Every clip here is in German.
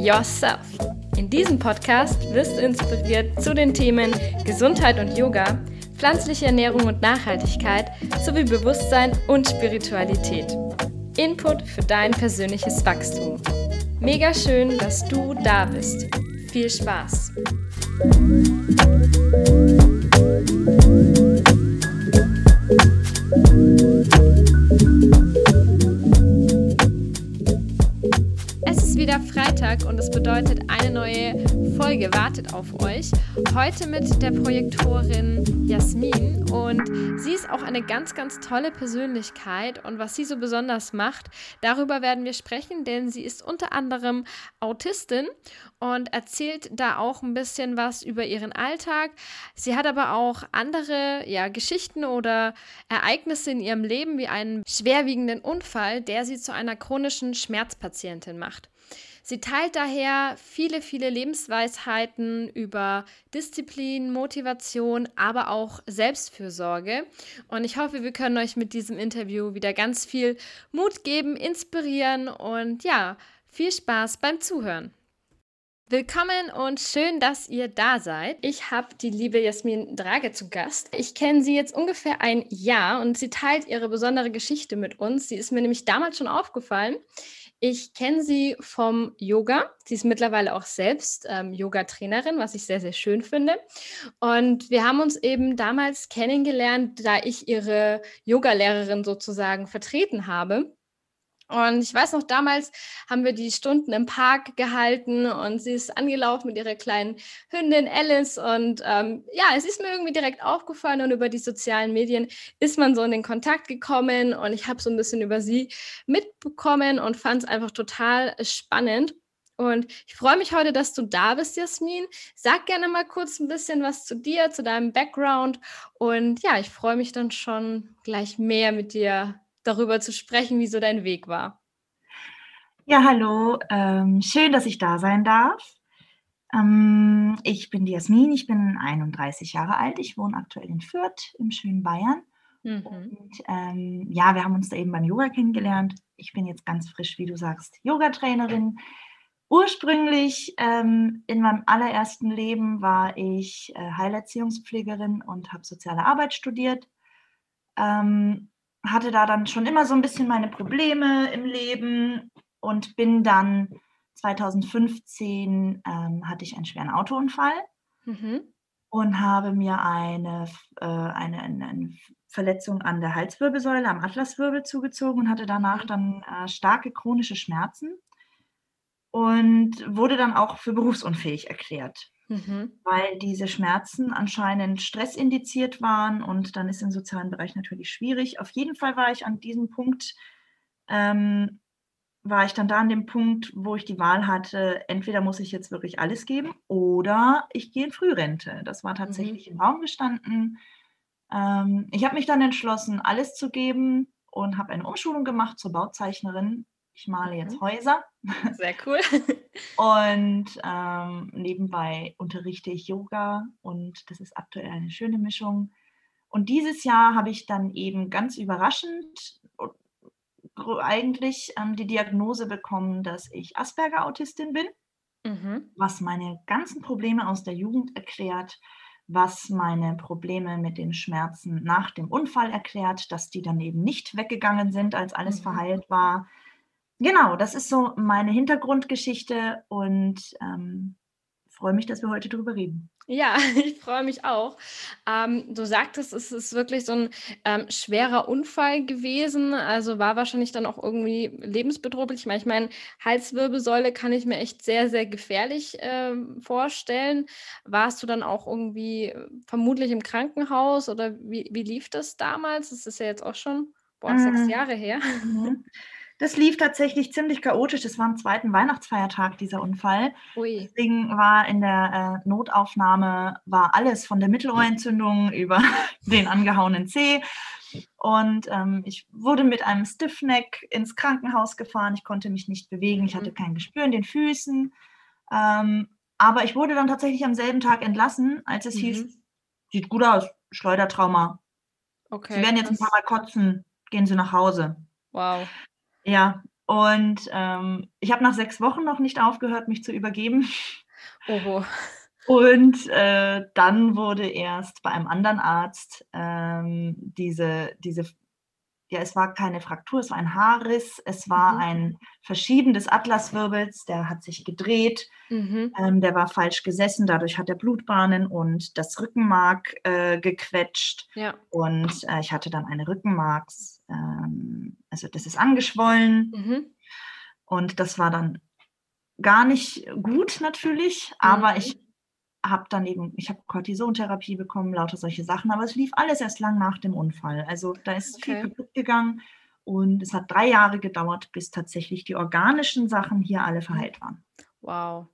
Yourself. In diesem Podcast wirst du inspiriert zu den Themen Gesundheit und Yoga, pflanzliche Ernährung und Nachhaltigkeit sowie Bewusstsein und Spiritualität. Input für dein persönliches Wachstum. Mega schön, dass du da bist. Viel Spaß! Freitag und das bedeutet, eine neue Folge wartet auf euch. Heute mit der Projektorin Jasmin und sie ist auch eine ganz, ganz tolle Persönlichkeit und was sie so besonders macht, darüber werden wir sprechen, denn sie ist unter anderem Autistin und erzählt da auch ein bisschen was über ihren Alltag. Sie hat aber auch andere ja, Geschichten oder Ereignisse in ihrem Leben wie einen schwerwiegenden Unfall, der sie zu einer chronischen Schmerzpatientin macht. Sie teilt daher viele, viele Lebensweisheiten über Disziplin, Motivation, aber auch Selbstfürsorge. Und ich hoffe, wir können euch mit diesem Interview wieder ganz viel Mut geben, inspirieren und ja, viel Spaß beim Zuhören. Willkommen und schön, dass ihr da seid. Ich habe die liebe Jasmin Drage zu Gast. Ich kenne sie jetzt ungefähr ein Jahr und sie teilt ihre besondere Geschichte mit uns. Sie ist mir nämlich damals schon aufgefallen. Ich kenne sie vom Yoga. Sie ist mittlerweile auch selbst ähm, Yoga-Trainerin, was ich sehr, sehr schön finde. Und wir haben uns eben damals kennengelernt, da ich ihre Yoga-Lehrerin sozusagen vertreten habe. Und ich weiß noch, damals haben wir die Stunden im Park gehalten und sie ist angelaufen mit ihrer kleinen Hündin Alice. Und ähm, ja, es ist mir irgendwie direkt aufgefallen und über die sozialen Medien ist man so in den Kontakt gekommen und ich habe so ein bisschen über sie mitbekommen und fand es einfach total spannend. Und ich freue mich heute, dass du da bist, Jasmin. Sag gerne mal kurz ein bisschen was zu dir, zu deinem Background. Und ja, ich freue mich dann schon gleich mehr mit dir darüber zu sprechen, wie so dein Weg war. Ja, hallo. Ähm, schön, dass ich da sein darf. Ähm, ich bin die Jasmin, ich bin 31 Jahre alt. Ich wohne aktuell in Fürth im schönen Bayern. Mhm. Und ähm, ja, wir haben uns da eben beim Yoga kennengelernt. Ich bin jetzt ganz frisch, wie du sagst, Yoga-Trainerin. Ursprünglich ähm, in meinem allerersten Leben war ich äh, Heilerziehungspflegerin und habe soziale Arbeit studiert. Ähm, hatte da dann schon immer so ein bisschen meine Probleme im Leben und bin dann 2015 ähm, hatte ich einen schweren Autounfall mhm. und habe mir eine, äh, eine, eine, Verletzung an der Halswirbelsäule, am Atlaswirbel zugezogen und hatte danach dann äh, starke chronische Schmerzen und wurde dann auch für berufsunfähig erklärt mhm. weil diese Schmerzen anscheinend stressindiziert waren und dann ist im sozialen Bereich natürlich schwierig. Auf jeden Fall war ich an diesem Punkt, ähm, war ich dann da an dem Punkt, wo ich die Wahl hatte, entweder muss ich jetzt wirklich alles geben oder ich gehe in Frührente. Das war tatsächlich mhm. im Raum gestanden. Ähm, ich habe mich dann entschlossen, alles zu geben und habe eine Umschulung gemacht zur Bauzeichnerin ich male jetzt mhm. Häuser. Sehr cool. Und ähm, nebenbei unterrichte ich Yoga und das ist aktuell eine schöne Mischung. Und dieses Jahr habe ich dann eben ganz überraschend eigentlich ähm, die Diagnose bekommen, dass ich Asperger-Autistin bin, mhm. was meine ganzen Probleme aus der Jugend erklärt, was meine Probleme mit den Schmerzen nach dem Unfall erklärt, dass die dann eben nicht weggegangen sind, als alles mhm. verheilt war Genau, das ist so meine Hintergrundgeschichte und ähm, freue mich, dass wir heute darüber reden. Ja, ich freue mich auch. Ähm, du sagtest, es ist wirklich so ein ähm, schwerer Unfall gewesen, also war wahrscheinlich dann auch irgendwie lebensbedrohlich. Ich meine, ich Halswirbelsäule kann ich mir echt sehr, sehr gefährlich äh, vorstellen. Warst du dann auch irgendwie äh, vermutlich im Krankenhaus oder wie, wie lief das damals? Das ist ja jetzt auch schon boah, sechs mm. Jahre her. Mhm. Das lief tatsächlich ziemlich chaotisch. Das war am zweiten Weihnachtsfeiertag, dieser Unfall. Ui. Deswegen war in der äh, Notaufnahme war alles von der Mittelohrentzündung über den angehauenen Zeh. Und ähm, ich wurde mit einem Stiffneck ins Krankenhaus gefahren. Ich konnte mich nicht bewegen. Ich hatte mhm. kein Gespür in den Füßen. Ähm, aber ich wurde dann tatsächlich am selben Tag entlassen, als es mhm. hieß, sieht gut aus, Schleudertrauma. Okay, Sie werden jetzt ein paar Mal kotzen, gehen Sie nach Hause. Wow. Ja, Und ähm, ich habe nach sechs Wochen noch nicht aufgehört, mich zu übergeben. Oho. Und äh, dann wurde erst bei einem anderen Arzt ähm, diese, diese, ja, es war keine Fraktur, es war ein Haarriss, es war mhm. ein Verschieben des Atlaswirbels, der hat sich gedreht, mhm. ähm, der war falsch gesessen, dadurch hat er Blutbahnen und das Rückenmark äh, gequetscht. Ja. Und äh, ich hatte dann eine Rückenmarks, ähm, also das ist angeschwollen. Mhm. Und das war dann gar nicht gut natürlich, aber mhm. ich habe dann eben, ich habe Cortisontherapie bekommen, lauter solche Sachen, aber es lief alles erst lang nach dem Unfall. Also da ist okay. viel kaputt gegangen und es hat drei Jahre gedauert, bis tatsächlich die organischen Sachen hier alle verheilt waren. Wow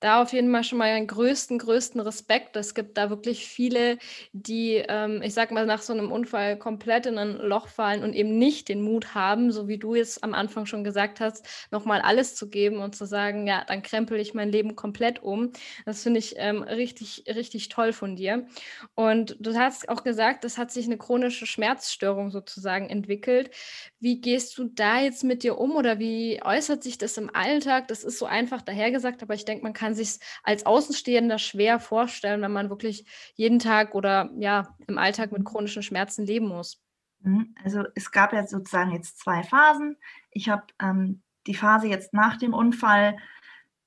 da auf jeden Fall schon mal einen größten, größten Respekt. Es gibt da wirklich viele, die, ähm, ich sag mal, nach so einem Unfall komplett in ein Loch fallen und eben nicht den Mut haben, so wie du es am Anfang schon gesagt hast, nochmal alles zu geben und zu sagen, ja, dann krempel ich mein Leben komplett um. Das finde ich ähm, richtig, richtig toll von dir. Und du hast auch gesagt, es hat sich eine chronische Schmerzstörung sozusagen entwickelt. Wie gehst du da jetzt mit dir um oder wie äußert sich das im Alltag? Das ist so einfach dahergesagt, aber ich denke, man kann kann sich als Außenstehender schwer vorstellen, wenn man wirklich jeden Tag oder ja im Alltag mit chronischen Schmerzen leben muss. Mhm, also es gab ja sozusagen jetzt zwei Phasen. Ich habe ähm, die Phase jetzt nach dem Unfall,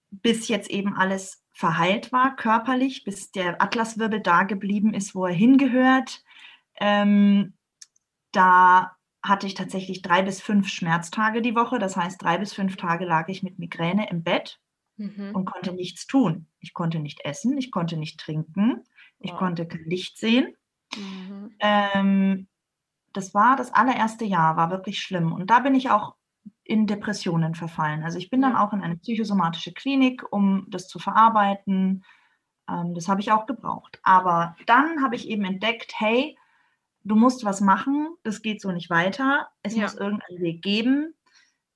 bis jetzt eben alles verheilt war, körperlich, bis der Atlaswirbel da geblieben ist, wo er hingehört. Ähm, da hatte ich tatsächlich drei bis fünf Schmerztage die Woche. Das heißt, drei bis fünf Tage lag ich mit Migräne im Bett mhm. und konnte nichts tun. Ich konnte nicht essen, ich konnte nicht trinken, ich wow. konnte kein Licht sehen. Mhm. Ähm, das war das allererste Jahr, war wirklich schlimm. Und da bin ich auch in Depressionen verfallen. Also ich bin dann auch in eine psychosomatische Klinik, um das zu verarbeiten. Ähm, das habe ich auch gebraucht. Aber dann habe ich eben entdeckt, hey, du musst was machen, das geht so nicht weiter. Es ja. muss irgendeinen Weg geben.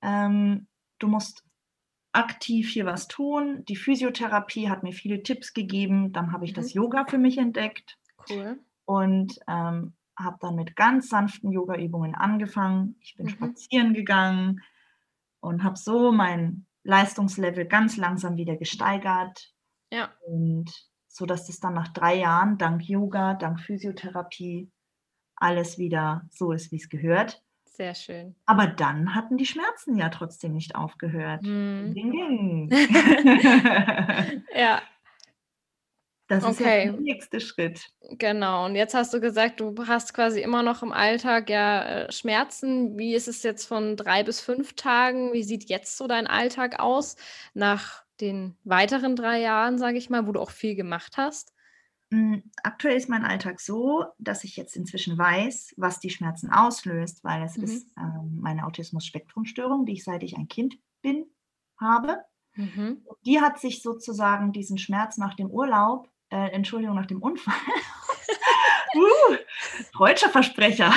Ähm, du musst aktiv hier was tun. Die Physiotherapie hat mir viele Tipps gegeben. Dann habe ich mhm. das Yoga für mich entdeckt. Cool. Und ähm, habe dann mit ganz sanften Yoga-Übungen angefangen. Ich bin mhm. spazieren gegangen und habe so mein Leistungslevel ganz langsam wieder gesteigert. Ja. Und so dass das dann nach drei Jahren dank Yoga, dank Physiotherapie alles wieder so ist, wie es gehört. Sehr schön. Aber dann hatten die Schmerzen ja trotzdem nicht aufgehört. Hm. Ding, ding. ja. Das ist okay. der nächste Schritt. Genau. Und jetzt hast du gesagt, du hast quasi immer noch im Alltag ja äh, Schmerzen. Wie ist es jetzt von drei bis fünf Tagen? Wie sieht jetzt so dein Alltag aus nach den weiteren drei Jahren, sage ich mal, wo du auch viel gemacht hast? Hm, aktuell ist mein Alltag so, dass ich jetzt inzwischen weiß, was die Schmerzen auslöst, weil es mhm. ist ähm, meine Autismus-Spektrum-Störung, die ich seit ich ein Kind bin, habe. Mhm. Die hat sich sozusagen diesen Schmerz nach dem Urlaub, äh, Entschuldigung, nach dem Unfall, uh, deutscher Versprecher,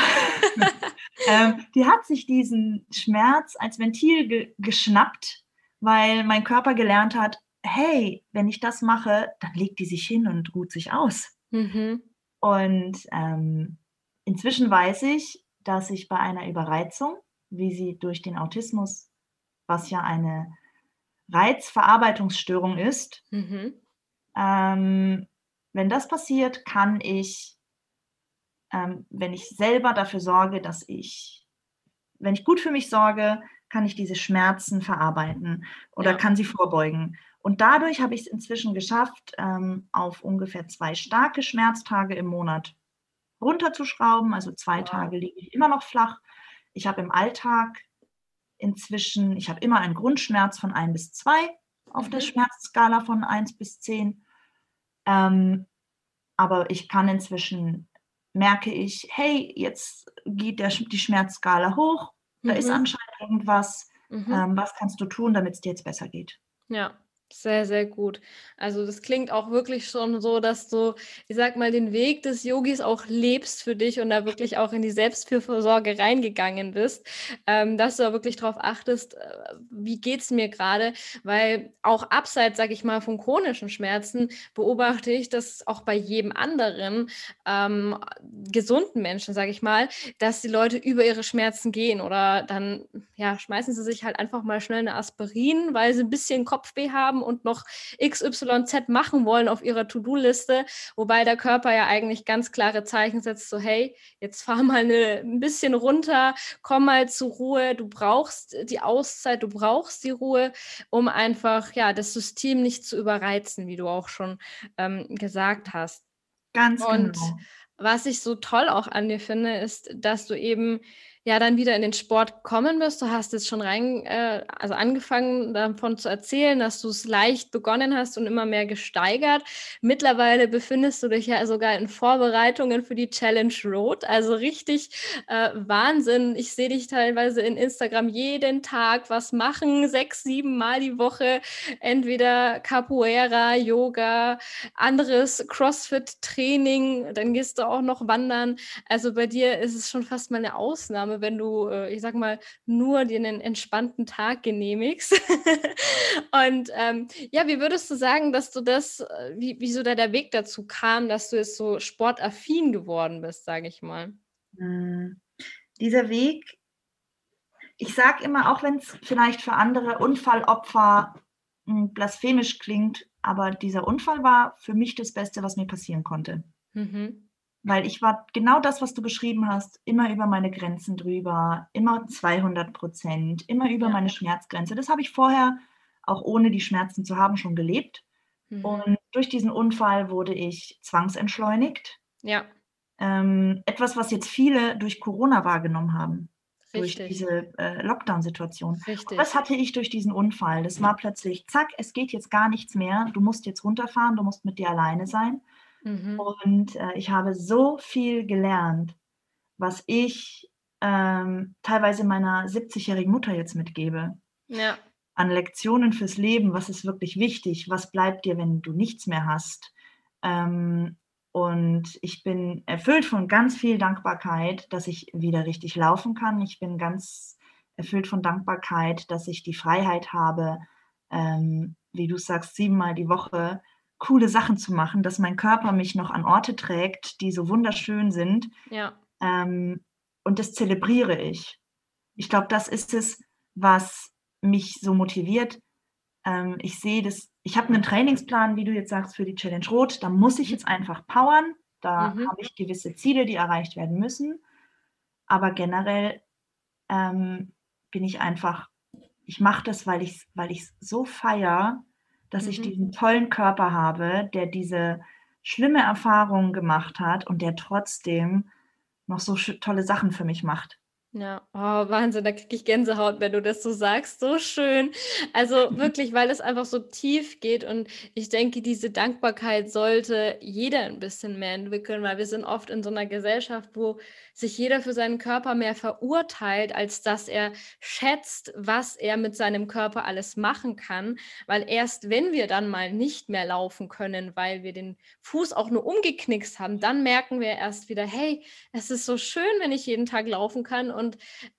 ähm, die hat sich diesen Schmerz als Ventil ge geschnappt, weil mein Körper gelernt hat, hey, wenn ich das mache, dann legt die sich hin und ruht sich aus. Mhm. Und ähm, inzwischen weiß ich, dass ich bei einer Überreizung, wie sie durch den Autismus, was ja eine Reizverarbeitungsstörung ist, mhm. ähm, wenn das passiert, kann ich, ähm, wenn ich selber dafür sorge, dass ich, wenn ich gut für mich sorge, kann ich diese Schmerzen verarbeiten oder ja. kann sie vorbeugen. Und dadurch habe ich es inzwischen geschafft, ähm, auf ungefähr zwei starke Schmerztage im Monat runterzuschrauben. Also zwei wow. Tage liege ich immer noch flach. Ich habe im Alltag inzwischen, ich habe immer einen Grundschmerz von 1 bis 2 auf mhm. der Schmerzskala von 1 bis 10. Ähm, aber ich kann inzwischen, merke ich, hey, jetzt geht der, die Schmerzskala hoch, da mhm. ist anscheinend irgendwas. Mhm. Ähm, was kannst du tun, damit es dir jetzt besser geht? Ja, Sehr, sehr gut. Also das klingt auch wirklich schon so, dass du, ich sag mal, den Weg des Yogis auch lebst für dich und da wirklich auch in die Selbstfürsorge reingegangen bist, ähm, dass du da wirklich darauf achtest, äh, wie geht's mir gerade, weil auch abseits, sag ich mal, von chronischen Schmerzen beobachte ich, dass auch bei jedem anderen ähm, gesunden Menschen, sag ich mal, dass die Leute über ihre Schmerzen gehen oder dann, ja, schmeißen sie sich halt einfach mal schnell eine Aspirin, weil sie ein bisschen Kopfweh haben haben und noch XYZ machen wollen auf ihrer To-Do-Liste, wobei der Körper ja eigentlich ganz klare Zeichen setzt, so hey, jetzt fahr mal eine, ein bisschen runter, komm mal zur Ruhe, du brauchst die Auszeit, du brauchst die Ruhe, um einfach ja das System nicht zu überreizen, wie du auch schon ähm, gesagt hast. Ganz und genau. was ich so toll auch an dir finde, ist, dass du eben ja dann wieder in den Sport kommen wirst. Du hast jetzt schon rein, äh, also angefangen davon zu erzählen, dass du es leicht begonnen hast und immer mehr gesteigert. Mittlerweile befindest du dich ja sogar in Vorbereitungen für die Challenge Road. Also richtig äh, Wahnsinn. Ich sehe dich teilweise in Instagram jeden Tag was machen, sechs, sieben Mal die Woche. Entweder Capoeira, Yoga, anderes CrossFit-Training. Dann gehst du auch noch wandern. Also bei dir ist es schon fast mal eine Ausnahme wenn du, äh, ich sag mal, nur dir einen entspannten Tag genehmigst. und ähm, ja, wie würdest du sagen, dass du das, äh, wie, wieso da der Weg dazu kam, dass du jetzt so sportaffin geworden bist, sage ich mal? Hm. Dieser Weg, ich sage immer, auch wenn es vielleicht für andere Unfallopfer hm, blasphemisch klingt, aber dieser Unfall war für mich das Beste, was mir passieren konnte. Mhm. Weil ich war genau das, was du beschrieben hast, immer über meine Grenzen drüber, immer 200 Prozent, immer über ja. meine Schmerzgrenze. Das habe ich vorher, auch ohne die Schmerzen zu haben, schon gelebt. Mhm. Und durch diesen Unfall wurde ich zwangsentschleunigt. Ja. Ähm, etwas, was jetzt viele durch Corona wahrgenommen haben. Richtig. Durch diese äh, Lockdown-Situation. Das hatte ich durch diesen Unfall. Das war plötzlich, zack, es geht jetzt gar nichts mehr. Du musst jetzt runterfahren, du musst mit dir alleine sein. Mhm. Und äh, ich habe so viel gelernt, was ich ähm, teilweise meiner 70-jährigen Mutter jetzt mitgebe. Ja. An Lektionen fürs Leben, was ist wirklich wichtig, was bleibt dir, wenn du nichts mehr hast. Ähm, und ich bin erfüllt von ganz viel Dankbarkeit, dass ich wieder richtig laufen kann. Ich bin ganz erfüllt von Dankbarkeit, dass ich die Freiheit habe, ähm, wie du sagst, siebenmal die Woche coole Sachen zu machen, dass mein Körper mich noch an Orte trägt, die so wunderschön sind. Ja. Ähm, und das zelebriere ich. Ich glaube, das ist es, was mich so motiviert. Ähm, ich sehe das, ich habe einen Trainingsplan, wie du jetzt sagst, für die Challenge Rot. Da muss ich jetzt einfach powern. Da mhm. habe ich gewisse Ziele, die erreicht werden müssen. Aber generell ähm, bin ich einfach, ich mache das, weil ich es weil so feiere, dass mhm. ich diesen tollen Körper habe, der diese schlimme Erfahrungen gemacht hat und der trotzdem noch so tolle Sachen für mich macht. Ja, oh, Wahnsinn, da kriege ich Gänsehaut, wenn du das so sagst. So schön. Also wirklich, weil es einfach so tief geht und ich denke, diese Dankbarkeit sollte jeder ein bisschen mehr entwickeln, weil wir sind oft in so einer Gesellschaft, wo sich jeder für seinen Körper mehr verurteilt, als dass er schätzt, was er mit seinem Körper alles machen kann. Weil erst wenn wir dann mal nicht mehr laufen können, weil wir den Fuß auch nur umgeknickst haben, dann merken wir erst wieder, hey, es ist so schön, wenn ich jeden Tag laufen kann und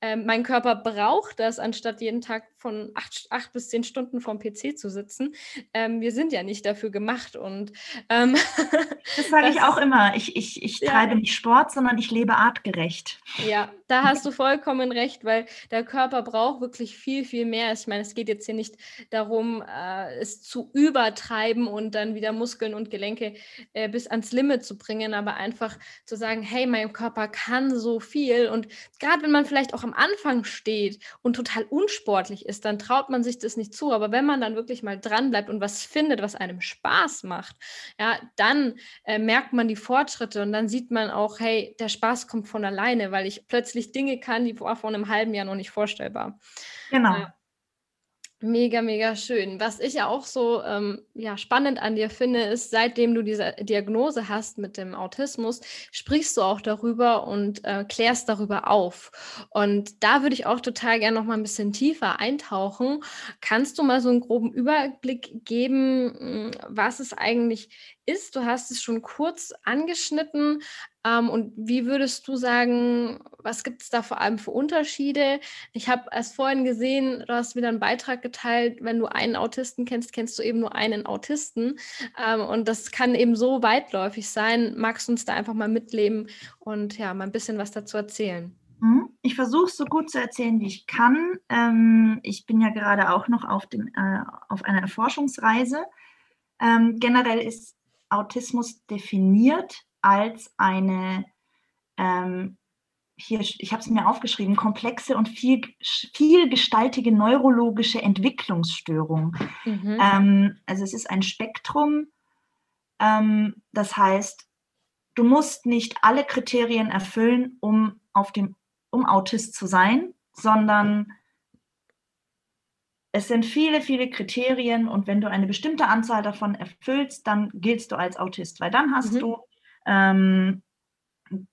äh, mein Körper braucht das, anstatt jeden Tag von acht, acht bis zehn Stunden vorm PC zu sitzen. Ähm, wir sind ja nicht dafür gemacht und ähm, das sage ich auch immer. Ich, ich, ich ja. treibe nicht Sport, sondern ich lebe artgerecht. Ja, da hast du vollkommen recht, weil der Körper braucht wirklich viel, viel mehr. Ich meine, es geht jetzt hier nicht darum, äh, es zu übertreiben und dann wieder Muskeln und Gelenke äh, bis ans Limit zu bringen, aber einfach zu sagen, hey, mein Körper kann so viel. Und gerade wenn man vielleicht auch am Anfang steht und total unsportlich ist, dann traut man sich das nicht zu. Aber wenn man dann wirklich mal dran bleibt und was findet, was einem Spaß macht, ja, dann äh, merkt man die Fortschritte und dann sieht man auch, hey, der Spaß kommt von alleine, weil ich plötzlich Dinge kann, die vor, vor einem halben Jahr noch nicht vorstellbar. Genau. Ja. Mega, mega schön. Was ich ja auch so ähm, ja, spannend an dir finde, ist, seitdem du diese Diagnose hast mit dem Autismus, sprichst du auch darüber und äh, klärst darüber auf. Und da würde ich auch total gerne noch mal ein bisschen tiefer eintauchen. Kannst du mal so einen groben Überblick geben, hm, was es eigentlich ist? Du hast es schon kurz angeschnitten, ähm, und wie würdest du sagen, was gibt es da vor allem für Unterschiede? Ich habe erst vorhin gesehen, du hast wieder einen Beitrag geteilt, wenn du einen Autisten kennst, kennst du eben nur einen Autisten. Ähm, und das kann eben so weitläufig sein. Magst du uns da einfach mal mitleben und ja, mal ein bisschen was dazu erzählen? Mhm. Ich versuche es so gut zu erzählen, wie ich kann. Ähm, ich bin ja gerade auch noch auf, dem, äh, auf einer Erforschungsreise. Ähm, generell ist Autismus definiert als eine, ähm, hier, ich habe es mir aufgeschrieben, komplexe und viel, vielgestaltige neurologische Entwicklungsstörung. Mhm. Ähm, also es ist ein Spektrum, ähm, das heißt, du musst nicht alle Kriterien erfüllen, um, auf dem, um Autist zu sein, sondern es sind viele, viele Kriterien und wenn du eine bestimmte Anzahl davon erfüllst, dann giltst du als Autist, weil dann hast mhm. du ähm,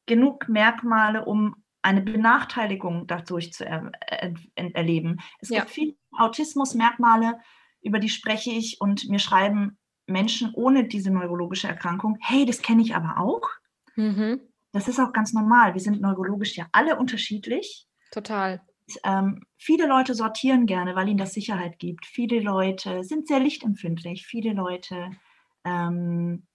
genug Merkmale, um eine Benachteiligung dadurch zu er, er, erleben. Es ja. gibt viele Autismusmerkmale, über die spreche ich und mir schreiben Menschen ohne diese neurologische Erkrankung, hey, das kenne ich aber auch. Mhm. Das ist auch ganz normal. Wir sind neurologisch ja alle unterschiedlich. Total. Ähm, viele Leute sortieren gerne, weil ihnen das Sicherheit gibt. Viele Leute sind sehr lichtempfindlich. Viele Leute ähm,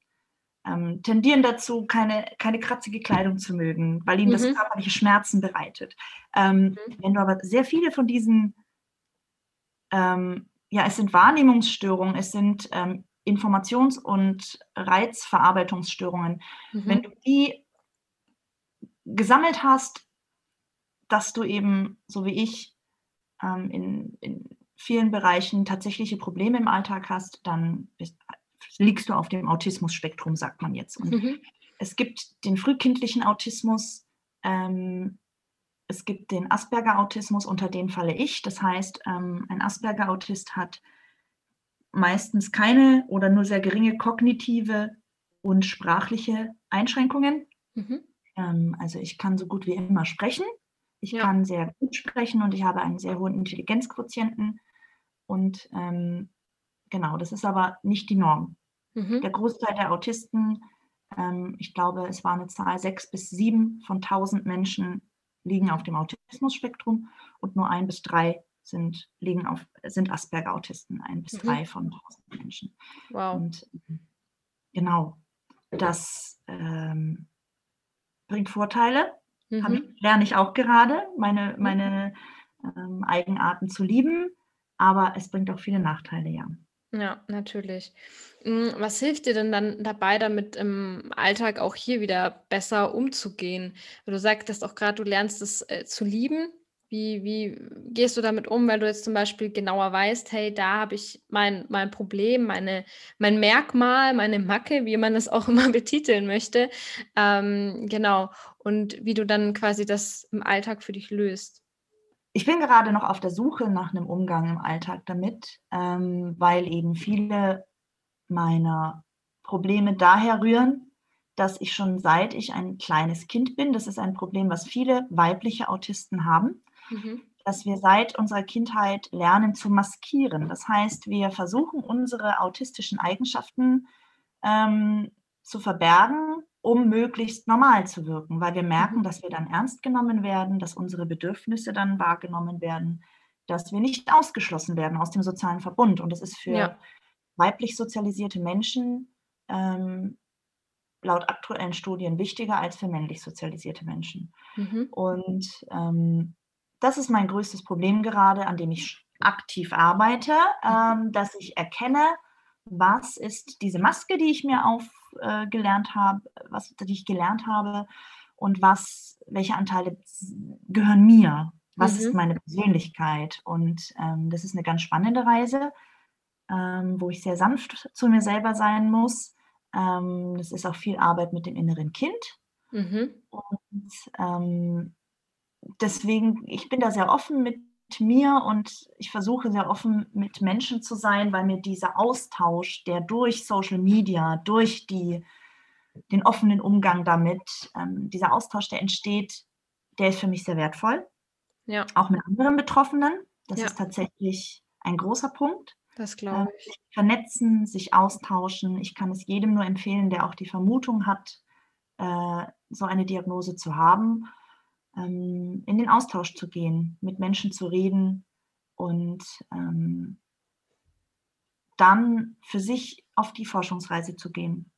ähm, tendieren dazu, keine, keine kratzige Kleidung zu mögen, weil ihnen mhm. das körperliche Schmerzen bereitet. Ähm, mhm. Wenn du aber sehr viele von diesen, ähm, ja, es sind Wahrnehmungsstörungen, es sind ähm, Informations- und Reizverarbeitungsstörungen, mhm. wenn du die gesammelt hast, dass du eben, so wie ich, ähm, in, in vielen Bereichen tatsächliche Probleme im Alltag hast, dann bist, liegst du auf dem Autismus-Spektrum, sagt man jetzt. Und mhm. es gibt den frühkindlichen Autismus, ähm, es gibt den Asperger-Autismus, unter den falle ich. Das heißt, ähm, ein Asperger-Autist hat meistens keine oder nur sehr geringe kognitive und sprachliche Einschränkungen. Mhm. Ähm, also ich kann so gut wie immer sprechen. Ich ja. kann sehr gut sprechen und ich habe einen sehr hohen Intelligenzquotienten. Und ähm, genau, das ist aber nicht die Norm. Mhm. Der Großteil der Autisten, ähm, ich glaube, es war eine Zahl, sechs bis sieben von tausend Menschen liegen auf dem Autismus-Spektrum und nur ein bis drei sind, liegen auf, sind Asperger-Autisten, ein bis mhm. drei von tausend Menschen. Wow. Und genau, das ähm, bringt Vorteile. Mhm. Ich, lerne ich auch gerade, meine, mhm. meine ähm, Eigenarten zu lieben, aber es bringt auch viele Nachteile, ja. Ja, natürlich. Hm, was hilft dir denn dann dabei, damit im Alltag auch hier wieder besser umzugehen? Du sagtest auch gerade, du lernst es äh, zu lieben. Wie, wie gehst du damit um, weil du jetzt zum Beispiel genauer weißt, hey, da habe ich mein, mein Problem, meine, mein Merkmal, meine Macke, wie man es auch immer betiteln möchte. Ähm, genau. Und wie du dann quasi das im Alltag für dich löst. Ich bin gerade noch auf der Suche nach einem Umgang im Alltag damit, ähm, weil eben viele meiner Probleme daher rühren, dass ich schon seit ich ein kleines Kind bin, das ist ein Problem, was viele weibliche Autisten haben, mhm. dass wir seit unserer Kindheit lernen zu maskieren. Das heißt, wir versuchen unsere autistischen Eigenschaften ähm, zu verbergen, um möglichst normal zu wirken, weil wir merken, mhm. dass wir dann ernst genommen werden, dass unsere Bedürfnisse dann wahrgenommen werden, dass wir nicht ausgeschlossen werden aus dem sozialen Verbund. Und das ist für ja. weiblich sozialisierte Menschen ähm, laut aktuellen Studien wichtiger als für männlich sozialisierte Menschen. Mhm. Und ähm, das ist mein größtes Problem gerade, an dem ich aktiv arbeite, mhm. ähm, dass ich erkenne, was ist diese Maske, die ich mir auf äh, habe, was die ich gelernt habe und was, welche Anteile gehören mir, was mhm. ist meine Persönlichkeit. Und ähm, das ist eine ganz spannende Reise, ähm, wo ich sehr sanft zu mir selber sein muss. Ähm, das ist auch viel Arbeit mit dem inneren Kind. Mhm. Und ähm, deswegen, ich bin da sehr offen mit mir und ich versuche sehr offen mit Menschen zu sein, weil mir dieser Austausch, der durch Social Media, durch die, den offenen Umgang damit, ähm, dieser Austausch, der entsteht, der ist für mich sehr wertvoll. Ja. Auch mit anderen Betroffenen. Das ja. ist tatsächlich ein großer Punkt. Das glaube ich. Sich vernetzen, sich austauschen. Ich kann es jedem nur empfehlen, der auch die Vermutung hat, äh, so eine Diagnose zu haben, ähm, in den Austausch zu gehen, mit Menschen zu reden und ähm, dann für sich auf die Forschungsreise zu gehen.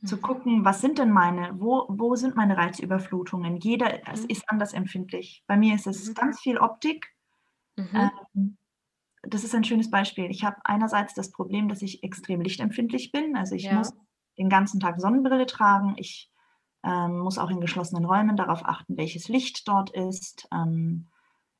Mhm. Zu gucken, was sind denn meine, wo, wo sind meine Reizüberflutungen? Jeder mhm. ist anders empfindlich. Bei mir ist es mhm. ganz viel Optik. Mhm. Ähm, das ist ein schönes Beispiel. Ich habe einerseits das Problem, dass ich extrem lichtempfindlich bin. Also ich ja. muss den ganzen Tag Sonnenbrille tragen. Ich ähm, muss auch in geschlossenen Räumen darauf achten, welches Licht dort ist. Ähm,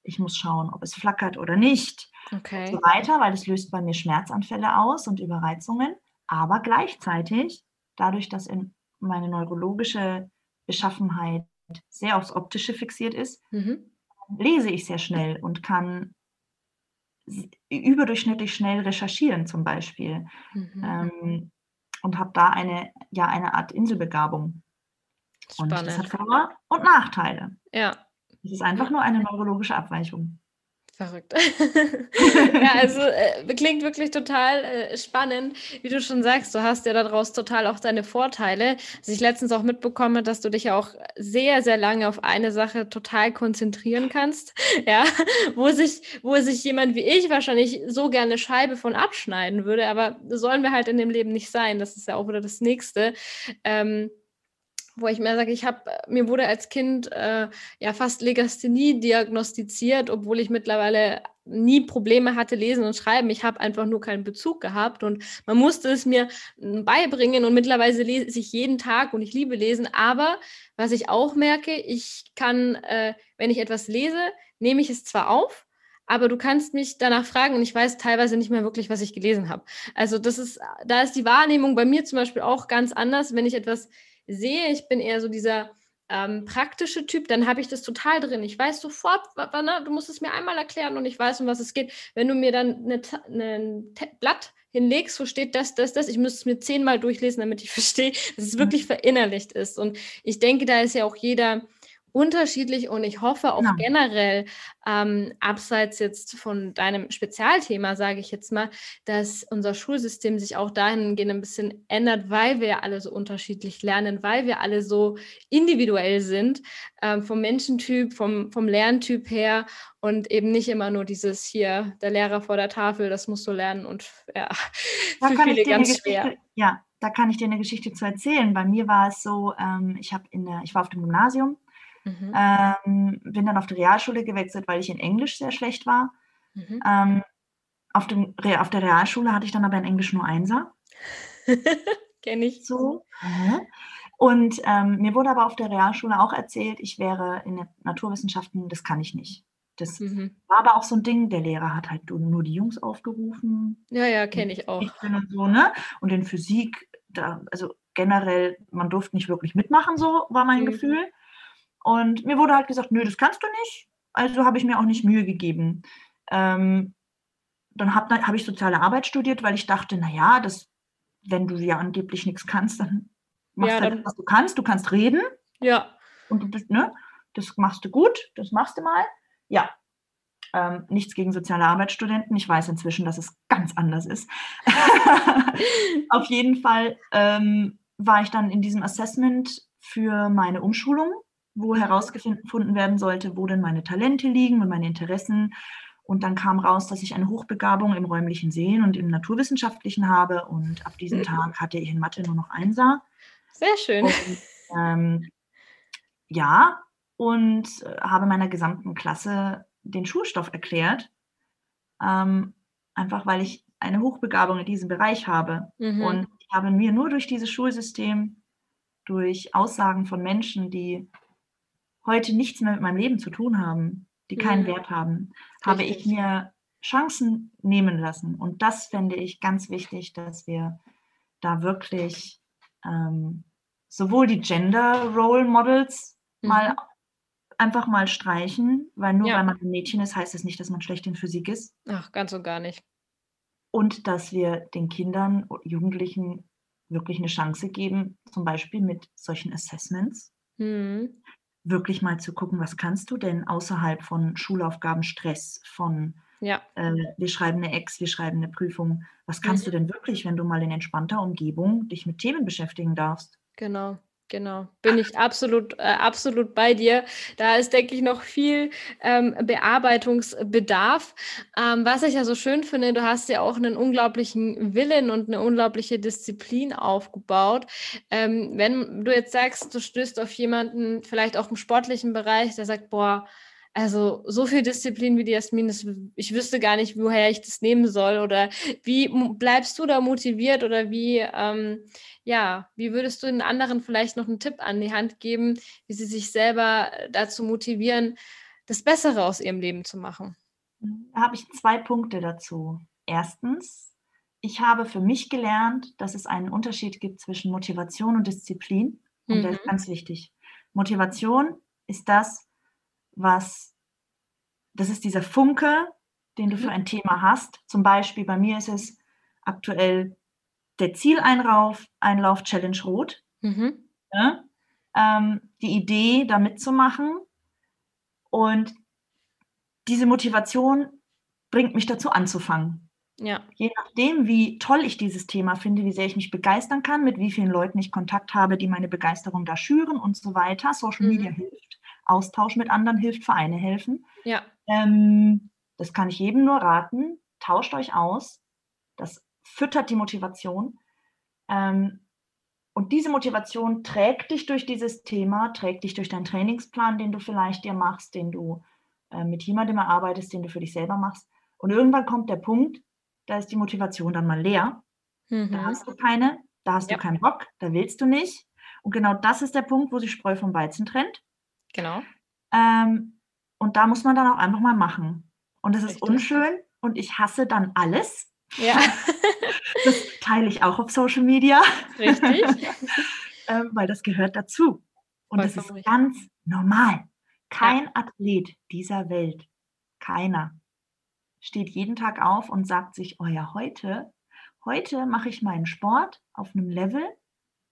ich muss schauen, ob es flackert oder nicht okay. und so weiter, weil es löst bei mir Schmerzanfälle aus und Überreizungen. Aber gleichzeitig, dadurch, dass in meine neurologische Beschaffenheit sehr aufs Optische fixiert ist, mhm. lese ich sehr schnell und kann überdurchschnittlich schnell recherchieren zum Beispiel mhm. ähm, und habe da eine, ja, eine Art Inselbegabung. Spannend. Und das hat Vor- und Nachteile. Ja. Es ist einfach nur eine neurologische Abweichung. Verrückt. ja, also äh, klingt wirklich total äh, spannend. Wie du schon sagst, du hast ja daraus total auch deine Vorteile. Dass ich letztens auch mitbekomme, dass du dich ja auch sehr, sehr lange auf eine Sache total konzentrieren kannst. Ja, wo sich, wo sich jemand wie ich wahrscheinlich so gerne Scheibe von abschneiden würde, aber sollen wir halt in dem Leben nicht sein. Das ist ja auch wieder das Nächste. Ähm, wo ich mir sage, ich habe, mir wurde als Kind äh, ja fast Legasthenie diagnostiziert, obwohl ich mittlerweile nie Probleme hatte, lesen und schreiben. Ich habe einfach nur keinen Bezug gehabt und man musste es mir hm, beibringen und mittlerweile lese ich jeden Tag und ich liebe lesen. Aber was ich auch merke, ich kann, äh, wenn ich etwas lese, nehme ich es zwar auf, aber du kannst mich danach fragen und ich weiß teilweise nicht mehr wirklich, was ich gelesen habe. Also das ist, da ist die Wahrnehmung bei mir zum Beispiel auch ganz anders, wenn ich etwas sehe, ich bin eher so dieser ähm, praktische Typ, dann habe ich das total drin. Ich weiß sofort, ne, du musst es mir einmal erklären und ich weiß, um was es geht. Wenn du mir dann ein ne, Blatt hinlegst, wo steht das, das, das, ich müsste es mir zehnmal durchlesen, damit ich verstehe, dass es mhm. wirklich verinnerlicht ist. Und ich denke, da ist ja auch jeder unterschiedlich und ich hoffe auch ja. generell, ähm, abseits jetzt von deinem Spezialthema, sage ich jetzt mal, dass unser Schulsystem sich auch dahingehend ein bisschen ändert, weil wir alle so unterschiedlich lernen, weil wir alle so individuell sind, ähm, vom Menschentyp, vom, vom Lerntyp her und eben nicht immer nur dieses hier, der Lehrer vor der Tafel, das musst du lernen und ja, da für viele ganz schwer. Ja, da kann ich dir eine Geschichte zu erzählen. Bei mir war es so, ähm, ich, in der, ich war auf dem Gymnasium Mhm. Ähm, bin dann auf die Realschule gewechselt, weil ich in Englisch sehr schlecht war. Mhm. Ähm, auf, dem, auf der Realschule hatte ich dann aber in Englisch nur Einser. Kenne ich. So. Und ähm, mir wurde aber auf der Realschule auch erzählt, ich wäre in den Naturwissenschaften, das kann ich nicht. Das mhm. war aber auch so ein Ding, der Lehrer hat halt nur die Jungs aufgerufen. Ja, ja, kenne ich auch. Und, so, ne? und in Physik, da, also generell, man durfte nicht wirklich mitmachen, so war mein mhm. Gefühl. Und mir wurde halt gesagt, nö, das kannst du nicht. Also habe ich mir auch nicht Mühe gegeben. Ähm, dann habe hab ich soziale Arbeit studiert, weil ich dachte, naja, das, wenn du ja angeblich nichts kannst, dann machst ja, halt, dann, was du kannst. Du kannst reden. Ja. Und du bist, ne, das machst du gut, das machst du mal. Ja. Ähm, nichts gegen soziale Arbeitsstudenten. Ich weiß inzwischen, dass es ganz anders ist. Auf jeden Fall ähm, war ich dann in diesem Assessment für meine Umschulung wo herausgefunden werden sollte, wo denn meine Talente liegen und meine Interessen. Und dann kam raus, dass ich eine Hochbegabung im räumlichen Sehen und im Naturwissenschaftlichen habe. Und ab diesem mhm. Tag hatte ich in Mathe nur noch Einser. Sehr schön. Und, ähm, ja, und äh, habe meiner gesamten Klasse den Schulstoff erklärt. Ähm, einfach weil ich eine Hochbegabung in diesem Bereich habe. Mhm. Und ich habe mir nur durch dieses Schulsystem, durch Aussagen von Menschen, die heute nichts mehr mit meinem Leben zu tun haben, die keinen mhm. Wert haben, habe ich mir Chancen nehmen lassen. Und das fände ich ganz wichtig, dass wir da wirklich ähm, sowohl die Gender Role Models mhm. mal einfach mal streichen, weil nur ja. weil man ein Mädchen ist, heißt es das nicht, dass man schlecht in Physik ist. Ach, ganz und gar nicht. Und dass wir den Kindern, Jugendlichen wirklich eine Chance geben, zum Beispiel mit solchen Assessments, mhm. Wirklich mal zu gucken, was kannst du denn außerhalb von Schulaufgaben, Stress, von ja. äh, wir schreiben eine Ex, wir schreiben eine Prüfung, was kannst mhm. du denn wirklich, wenn du mal in entspannter Umgebung dich mit Themen beschäftigen darfst? Genau. Genau, bin ich absolut, äh, absolut bei dir. Da ist, denke ich, noch viel ähm, Bearbeitungsbedarf. Ähm, was ich ja so schön finde, du hast ja auch einen unglaublichen Willen und eine unglaubliche Disziplin aufgebaut. Ähm, wenn du jetzt sagst, du stößt auf jemanden, vielleicht auch im sportlichen Bereich, der sagt, boah, also so viel Disziplin wie die Jasmin, das, ich wüsste gar nicht, woher ich das nehmen soll. Oder wie bleibst du da motiviert oder wie, ähm, ja, wie würdest du den anderen vielleicht noch einen Tipp an die Hand geben, wie sie sich selber dazu motivieren, das Bessere aus ihrem Leben zu machen? Da habe ich zwei Punkte dazu. Erstens, ich habe für mich gelernt, dass es einen Unterschied gibt zwischen Motivation und Disziplin. Und mhm. der ist ganz wichtig. Motivation ist das, was, das ist dieser Funke, den du für mhm. ein Thema hast. Zum Beispiel bei mir ist es aktuell der Zieleinlauf, Einlauf Challenge Rot. Mhm. Ja, ähm, die Idee, da mitzumachen. Und diese Motivation bringt mich dazu anzufangen. Ja. Je nachdem, wie toll ich dieses Thema finde, wie sehr ich mich begeistern kann, mit wie vielen Leuten ich Kontakt habe, die meine Begeisterung da schüren und so weiter. Social mhm. Media hilft. Austausch mit anderen hilft, Vereine helfen. Ja. Ähm, das kann ich jedem nur raten. Tauscht euch aus. Das füttert die Motivation. Ähm, und diese Motivation trägt dich durch dieses Thema, trägt dich durch deinen Trainingsplan, den du vielleicht dir machst, den du äh, mit jemandem erarbeitest, den du für dich selber machst. Und irgendwann kommt der Punkt, da ist die Motivation dann mal leer. Mhm. Da hast du keine, da hast ja. du keinen Bock, da willst du nicht. Und genau das ist der Punkt, wo sich Spreu vom Weizen trennt. Genau. Ähm, und da muss man dann auch einfach mal machen. Und das ist unschön und ich hasse dann alles. Ja. das teile ich auch auf Social Media. Richtig. ähm, weil das gehört dazu. Und Vollkommen das ist richtig. ganz normal. Kein ja. Athlet dieser Welt, keiner, steht jeden Tag auf und sagt sich, oh ja, heute, heute mache ich meinen Sport auf einem Level,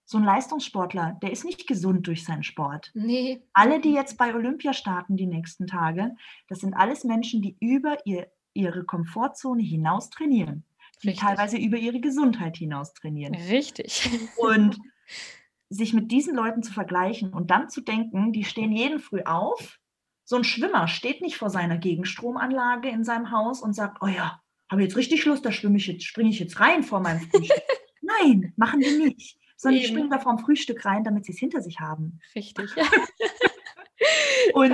so ein Leistungssportler, der ist nicht gesund durch seinen Sport. Nee. Alle, die jetzt bei Olympia starten die nächsten Tage, das sind alles Menschen, die über ihr, ihre Komfortzone hinaus trainieren. Die Richtig. teilweise über ihre Gesundheit hinaus trainieren. Richtig. Und sich mit diesen Leuten zu vergleichen und dann zu denken, die stehen jeden Früh auf. So ein Schwimmer steht nicht vor seiner Gegenstromanlage in seinem Haus und sagt, oh ja, habe jetzt richtig Lust, da schwimme ich jetzt, springe ich jetzt rein vor meinem Frühstück. Nein, machen die nicht sondern Eben. die springen da vorm Frühstück rein, damit sie es hinter sich haben. Richtig. und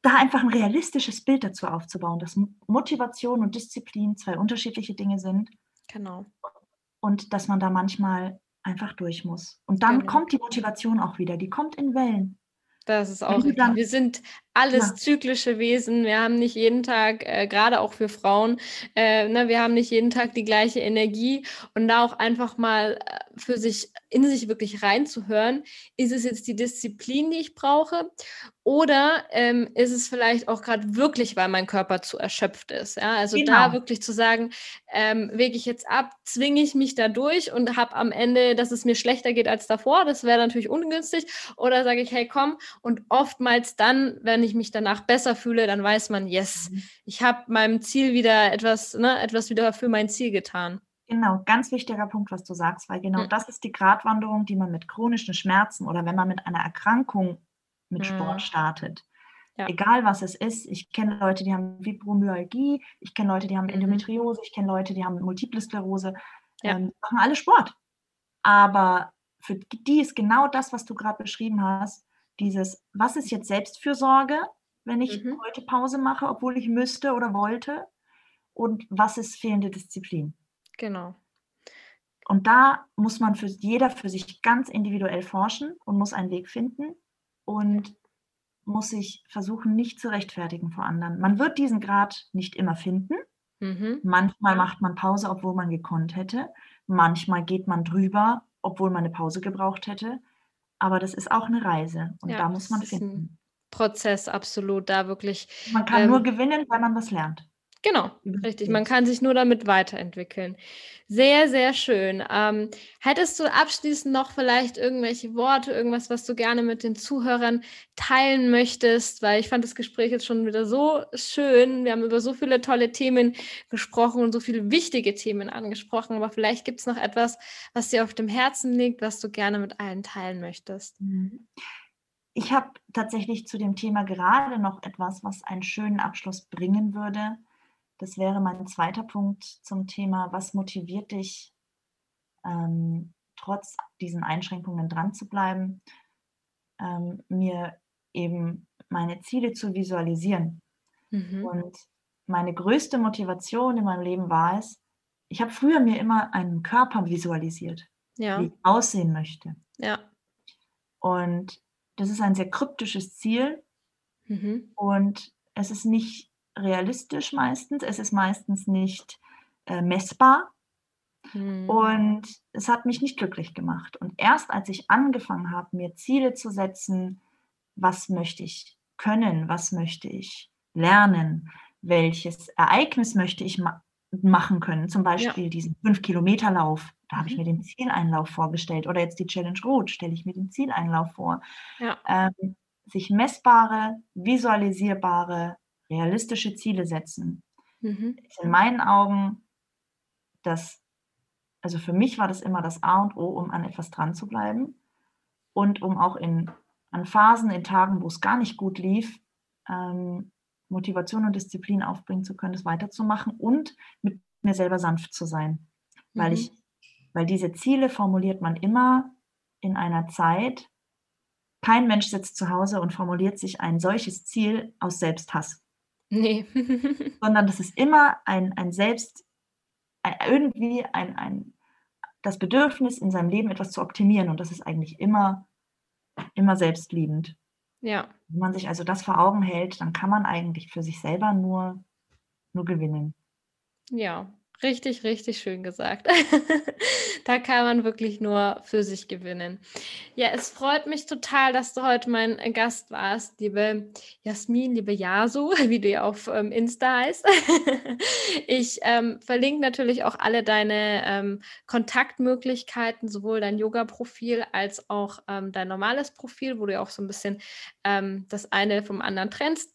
da einfach ein realistisches Bild dazu aufzubauen, dass Motivation und Disziplin zwei unterschiedliche Dinge sind. Genau. Und dass man da manchmal einfach durch muss. Und dann genau. kommt die Motivation auch wieder. Die kommt in Wellen. Das ist auch richtig. Wir sind alles ja. zyklische Wesen. Wir haben nicht jeden Tag, äh, gerade auch für Frauen, äh, ne, wir haben nicht jeden Tag die gleiche Energie. Und da auch einfach mal äh, für sich, in sich wirklich reinzuhören, ist es jetzt die Disziplin, die ich brauche? Oder ähm, ist es vielleicht auch gerade wirklich, weil mein Körper zu erschöpft ist? Ja? Also genau. da wirklich zu sagen, ähm, wege ich jetzt ab, zwinge ich mich da durch und habe am Ende, dass es mir schlechter geht als davor. Das wäre natürlich ungünstig. Oder sage ich, hey, komm. Und oftmals dann, wenn ich mich danach besser fühle, dann weiß man, yes, mhm. ich habe meinem Ziel wieder etwas, ne, etwas wieder für mein Ziel getan. Genau, ganz wichtiger Punkt, was du sagst, weil genau mhm. das ist die Gratwanderung, die man mit chronischen Schmerzen oder wenn man mit einer Erkrankung mit mhm. Sport startet. Ja. Egal was es ist. Ich kenne Leute, die haben Fibromyalgie, ich kenne Leute, die haben mhm. Endometriose, ich kenne Leute, die haben Multiple Sklerose. Ja. Ähm, machen alle Sport. Aber für die ist genau das, was du gerade beschrieben hast, dieses, was ist jetzt Selbstfürsorge, wenn ich mhm. heute Pause mache, obwohl ich müsste oder wollte? Und was ist fehlende Disziplin? Genau. Und da muss man für jeder für sich ganz individuell forschen und muss einen Weg finden und muss sich versuchen, nicht zu rechtfertigen vor anderen. Man wird diesen Grad nicht immer finden. Mhm. Manchmal macht man Pause, obwohl man gekonnt hätte. Manchmal geht man drüber, obwohl man eine Pause gebraucht hätte. Aber das ist auch eine Reise und ja, da muss man finden. Prozess absolut da wirklich. Man kann ähm, nur gewinnen, weil man was lernt. Genau, richtig. Man kann sich nur damit weiterentwickeln. Sehr, sehr schön. Ähm, hättest du abschließend noch vielleicht irgendwelche Worte, irgendwas, was du gerne mit den Zuhörern teilen möchtest? Weil ich fand das Gespräch jetzt schon wieder so schön. Wir haben über so viele tolle Themen gesprochen und so viele wichtige Themen angesprochen. Aber vielleicht gibt es noch etwas, was dir auf dem Herzen liegt, was du gerne mit allen teilen möchtest. Mhm. Ich habe tatsächlich zu dem Thema gerade noch etwas, was einen schönen Abschluss bringen würde. Das wäre mein zweiter Punkt zum Thema, was motiviert dich, ähm, trotz diesen Einschränkungen dran zu bleiben, ähm, mir eben meine Ziele zu visualisieren. Mhm. Und meine größte Motivation in meinem Leben war es, ich habe früher mir immer einen Körper visualisiert, ja. wie ich aussehen möchte. Ja. Und das ist ein sehr kryptisches Ziel. Mhm. Und es ist nicht realistisch meistens. Es ist meistens nicht äh, messbar. Hm. Und es hat mich nicht glücklich gemacht. Und erst als ich angefangen habe, mir Ziele zu setzen, was möchte ich können, was möchte ich lernen, welches Ereignis möchte ich ma machen können, zum Beispiel ja. diesen 5-Kilometer-Lauf, da habe ich mhm. mir den Zieleinlauf vorgestellt oder jetzt die Challenge Rot, stelle ich mir den Zieleinlauf vor. Ja. Ähm, sich messbare, visualisierbare realistische Ziele setzen, mhm. ist in meinen Augen das, also für mich war das immer das A und O, um an etwas dran zu bleiben und um auch in, an Phasen, in Tagen, wo es gar nicht gut lief, ähm, Motivation und Disziplin aufbringen zu können, das weiterzumachen und mit mir selber sanft zu sein. Mhm. Weil ich, weil diese Ziele formuliert man immer in einer Zeit, kein Mensch sitzt zu Hause und formuliert sich ein solches Ziel aus Selbsthass. Nee. Sondern das ist immer ein, ein Selbst, ein, irgendwie ein, ein, das Bedürfnis in seinem Leben etwas zu optimieren. Und das ist eigentlich immer, immer selbstliebend. Ja. Wenn man sich also das vor Augen hält, dann kann man eigentlich für sich selber nur, nur gewinnen. Ja, Richtig, richtig schön gesagt. da kann man wirklich nur für sich gewinnen. Ja, es freut mich total, dass du heute mein Gast warst, liebe Jasmin, liebe Yasu, wie du ja auf ähm, Insta heißt. ich ähm, verlinke natürlich auch alle deine ähm, Kontaktmöglichkeiten, sowohl dein Yoga-Profil als auch ähm, dein normales Profil, wo du ja auch so ein bisschen ähm, das eine vom anderen trennst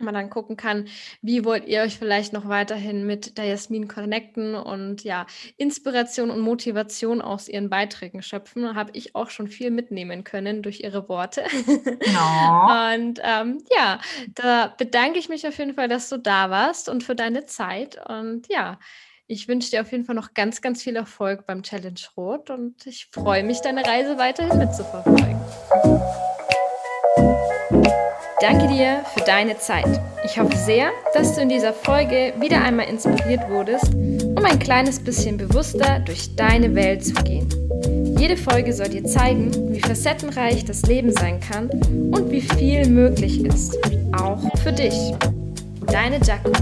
man dann gucken kann, wie wollt ihr euch vielleicht noch weiterhin mit der Jasmin connecten und ja, Inspiration und Motivation aus ihren Beiträgen schöpfen. Habe ich auch schon viel mitnehmen können durch ihre Worte. No. und ähm, ja, da bedanke ich mich auf jeden Fall, dass du da warst und für deine Zeit. Und ja, ich wünsche dir auf jeden Fall noch ganz, ganz viel Erfolg beim Challenge Rot und ich freue mich, deine Reise weiterhin mitzuverfolgen danke dir für deine Zeit. Ich hoffe sehr, dass du in dieser Folge wieder einmal inspiriert wurdest, um ein kleines bisschen bewusster durch deine Welt zu gehen. Jede Folge soll dir zeigen, wie facettenreich das Leben sein kann und wie viel möglich ist, auch für dich. Deine Jacko.